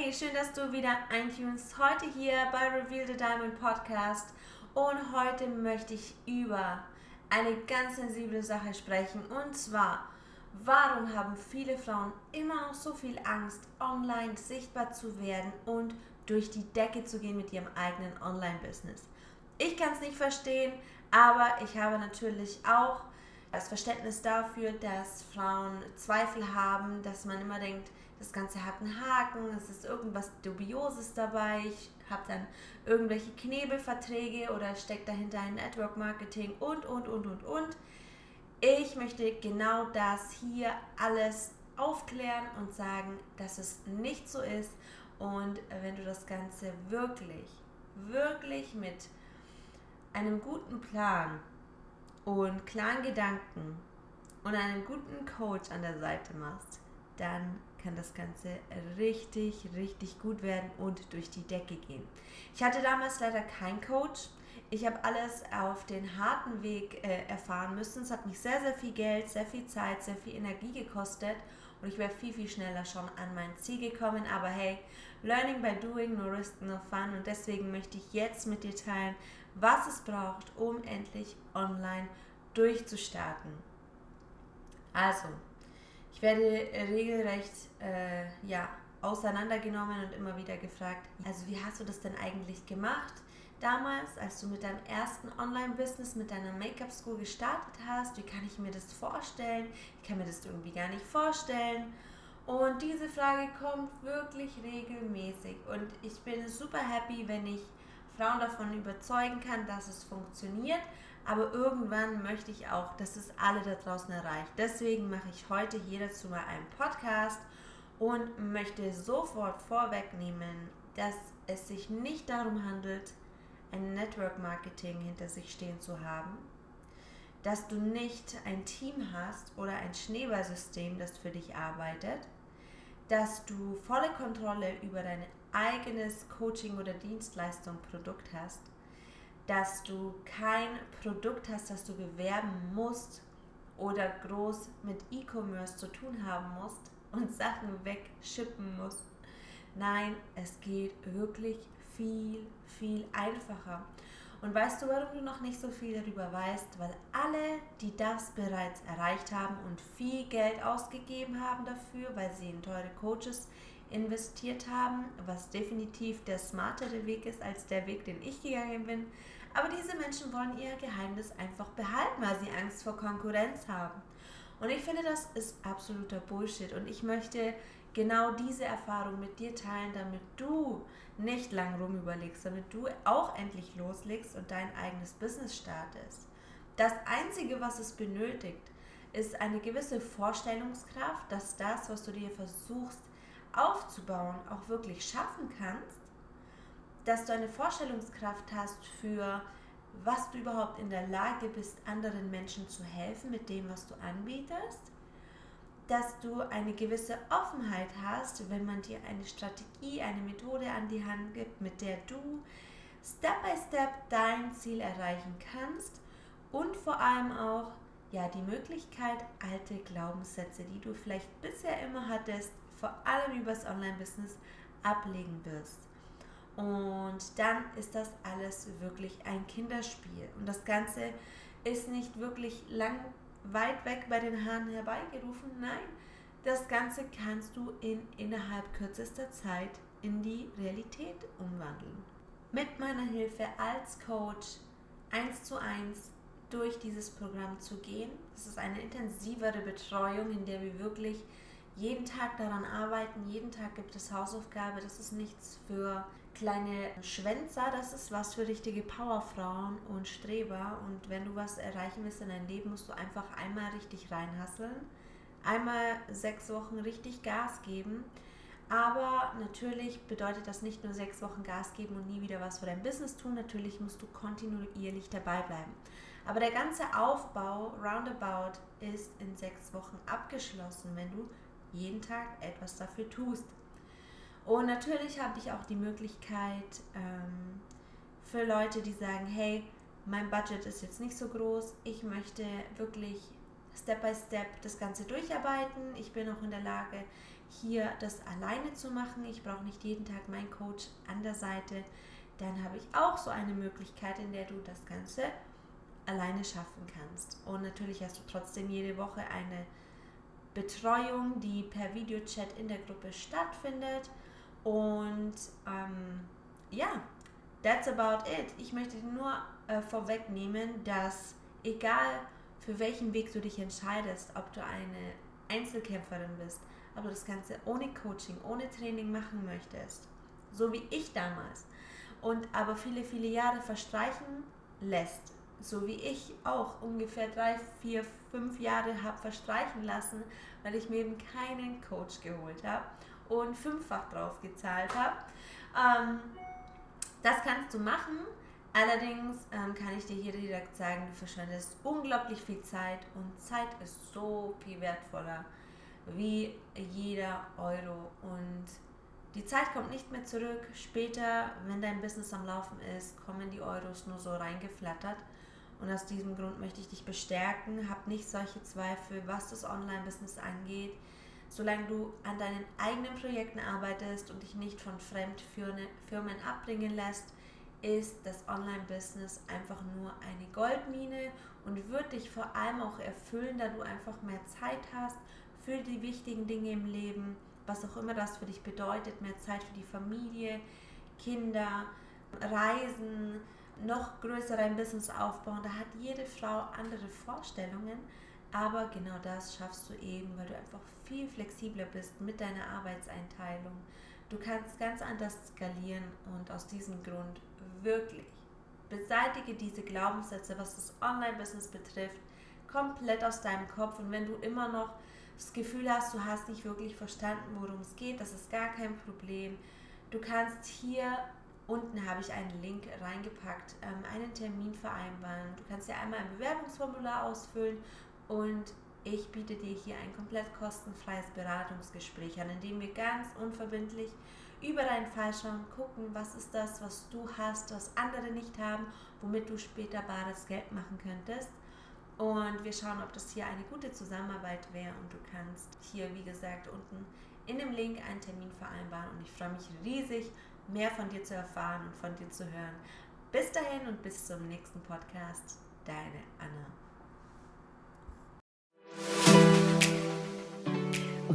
Hey, schön, dass du wieder eintunst. Heute hier bei Reveal the Diamond Podcast und heute möchte ich über eine ganz sensible Sache sprechen und zwar, warum haben viele Frauen immer noch so viel Angst, online sichtbar zu werden und durch die Decke zu gehen mit ihrem eigenen Online-Business. Ich kann es nicht verstehen, aber ich habe natürlich auch das Verständnis dafür, dass Frauen Zweifel haben, dass man immer denkt, das Ganze hat einen Haken, es ist irgendwas Dubioses dabei, ich habe dann irgendwelche Knebelverträge oder steckt dahinter ein Network Marketing und, und, und, und, und. Ich möchte genau das hier alles aufklären und sagen, dass es nicht so ist und wenn du das Ganze wirklich, wirklich mit einem guten Plan und klaren Gedanken und einem guten Coach an der Seite machst, dann kann das Ganze richtig, richtig gut werden und durch die Decke gehen. Ich hatte damals leider keinen Coach. Ich habe alles auf den harten Weg äh, erfahren müssen. Es hat mich sehr, sehr viel Geld, sehr viel Zeit, sehr viel Energie gekostet und ich wäre viel, viel schneller schon an mein Ziel gekommen. Aber hey, Learning by Doing, no risk, no fun. Und deswegen möchte ich jetzt mit dir teilen, was es braucht, um endlich online durchzustarten. Also, ich werde regelrecht äh, ja, auseinandergenommen und immer wieder gefragt, also wie hast du das denn eigentlich gemacht? Damals, als du mit deinem ersten Online-Business, mit deiner Make-up-School gestartet hast, wie kann ich mir das vorstellen? Ich kann mir das irgendwie gar nicht vorstellen. Und diese Frage kommt wirklich regelmäßig. Und ich bin super happy, wenn ich Frauen davon überzeugen kann, dass es funktioniert. Aber irgendwann möchte ich auch, dass es alle da draußen erreicht. Deswegen mache ich heute hier dazu mal einen Podcast und möchte sofort vorwegnehmen, dass es sich nicht darum handelt, ein Network Marketing hinter sich stehen zu haben, dass du nicht ein Team hast oder ein Schneeballsystem, das für dich arbeitet, dass du volle Kontrolle über dein eigenes Coaching oder Dienstleistung, Produkt hast, dass du kein Produkt hast, das du bewerben musst oder groß mit E-Commerce zu tun haben musst und Sachen wegschippen musst. Nein, es geht wirklich viel, viel einfacher. Und weißt du, warum du noch nicht so viel darüber weißt? Weil alle, die das bereits erreicht haben und viel Geld ausgegeben haben dafür, weil sie in teure Coaches investiert haben, was definitiv der smartere Weg ist als der Weg, den ich gegangen bin. Aber diese Menschen wollen ihr Geheimnis einfach behalten, weil sie Angst vor Konkurrenz haben. Und ich finde, das ist absoluter Bullshit. Und ich möchte genau diese Erfahrung mit dir teilen, damit du nicht lang rum überlegst, damit du auch endlich loslegst und dein eigenes Business startest. Das Einzige, was es benötigt, ist eine gewisse Vorstellungskraft, dass das, was du dir versuchst aufzubauen, auch wirklich schaffen kannst, dass du eine Vorstellungskraft hast für was du überhaupt in der Lage bist, anderen Menschen zu helfen mit dem, was du anbietest dass du eine gewisse Offenheit hast, wenn man dir eine Strategie, eine Methode an die Hand gibt, mit der du Step by Step dein Ziel erreichen kannst und vor allem auch ja die Möglichkeit, alte Glaubenssätze, die du vielleicht bisher immer hattest, vor allem übers Online-Business ablegen wirst. Und dann ist das alles wirklich ein Kinderspiel. Und das Ganze ist nicht wirklich lang weit weg bei den Haaren herbeigerufen. Nein, das Ganze kannst du in innerhalb kürzester Zeit in die Realität umwandeln. Mit meiner Hilfe als Coach eins zu eins durch dieses Programm zu gehen. Das ist eine intensivere Betreuung, in der wir wirklich jeden Tag daran arbeiten. Jeden Tag gibt es Hausaufgabe. Das ist nichts für kleine Schwänzer, das ist was für richtige Powerfrauen und Streber. Und wenn du was erreichen willst in deinem Leben, musst du einfach einmal richtig reinhasseln, einmal sechs Wochen richtig Gas geben, Aber natürlich bedeutet das nicht nur sechs Wochen Gas geben und nie wieder was für dein Business tun. Natürlich musst du kontinuierlich dabei bleiben. Aber der ganze Aufbau roundabout ist in sechs Wochen abgeschlossen, wenn du jeden Tag etwas dafür tust. Und natürlich habe ich auch die Möglichkeit ähm, für Leute, die sagen, hey, mein Budget ist jetzt nicht so groß, ich möchte wirklich Step by Step das Ganze durcharbeiten. Ich bin auch in der Lage, hier das alleine zu machen. Ich brauche nicht jeden Tag meinen Coach an der Seite. Dann habe ich auch so eine Möglichkeit, in der du das Ganze alleine schaffen kannst. Und natürlich hast du trotzdem jede Woche eine Betreuung, die per Videochat in der Gruppe stattfindet. Und ähm, ja, that's about it. Ich möchte nur äh, vorwegnehmen, dass egal für welchen Weg du dich entscheidest, ob du eine Einzelkämpferin bist, ob du das Ganze ohne Coaching, ohne Training machen möchtest, so wie ich damals, und aber viele, viele Jahre verstreichen lässt, so wie ich auch ungefähr drei, vier, fünf Jahre habe verstreichen lassen, weil ich mir eben keinen Coach geholt habe und fünffach drauf gezahlt habe. Ähm, das kannst du machen. Allerdings ähm, kann ich dir hier direkt sagen, du verschwendest unglaublich viel Zeit und Zeit ist so viel wertvoller wie jeder Euro. Und die Zeit kommt nicht mehr zurück. Später, wenn dein Business am Laufen ist, kommen die Euros nur so reingeflattert. Und aus diesem Grund möchte ich dich bestärken. Hab nicht solche Zweifel, was das Online-Business angeht. Solange du an deinen eigenen Projekten arbeitest und dich nicht von Fremdfirmen abbringen lässt, ist das Online-Business einfach nur eine Goldmine und wird dich vor allem auch erfüllen, da du einfach mehr Zeit hast für die wichtigen Dinge im Leben, was auch immer das für dich bedeutet, mehr Zeit für die Familie, Kinder, Reisen, noch größer ein Business aufbauen. Da hat jede Frau andere Vorstellungen, aber genau das schaffst du eben, weil du einfach viel flexibler bist mit deiner Arbeitseinteilung. Du kannst ganz anders skalieren und aus diesem Grund wirklich beseitige diese Glaubenssätze, was das Online-Business betrifft, komplett aus deinem Kopf. Und wenn du immer noch das Gefühl hast, du hast nicht wirklich verstanden, worum es geht, das ist gar kein Problem. Du kannst hier unten habe ich einen Link reingepackt, ähm, einen Termin vereinbaren. Du kannst ja einmal ein Bewerbungsformular ausfüllen und ich biete dir hier ein komplett kostenfreies Beratungsgespräch an, in dem wir ganz unverbindlich über deinen Fall schauen, gucken, was ist das, was du hast, was andere nicht haben, womit du später bares Geld machen könntest. Und wir schauen, ob das hier eine gute Zusammenarbeit wäre und du kannst hier, wie gesagt, unten in dem Link einen Termin vereinbaren und ich freue mich riesig, mehr von dir zu erfahren und von dir zu hören. Bis dahin und bis zum nächsten Podcast. Deine Anna.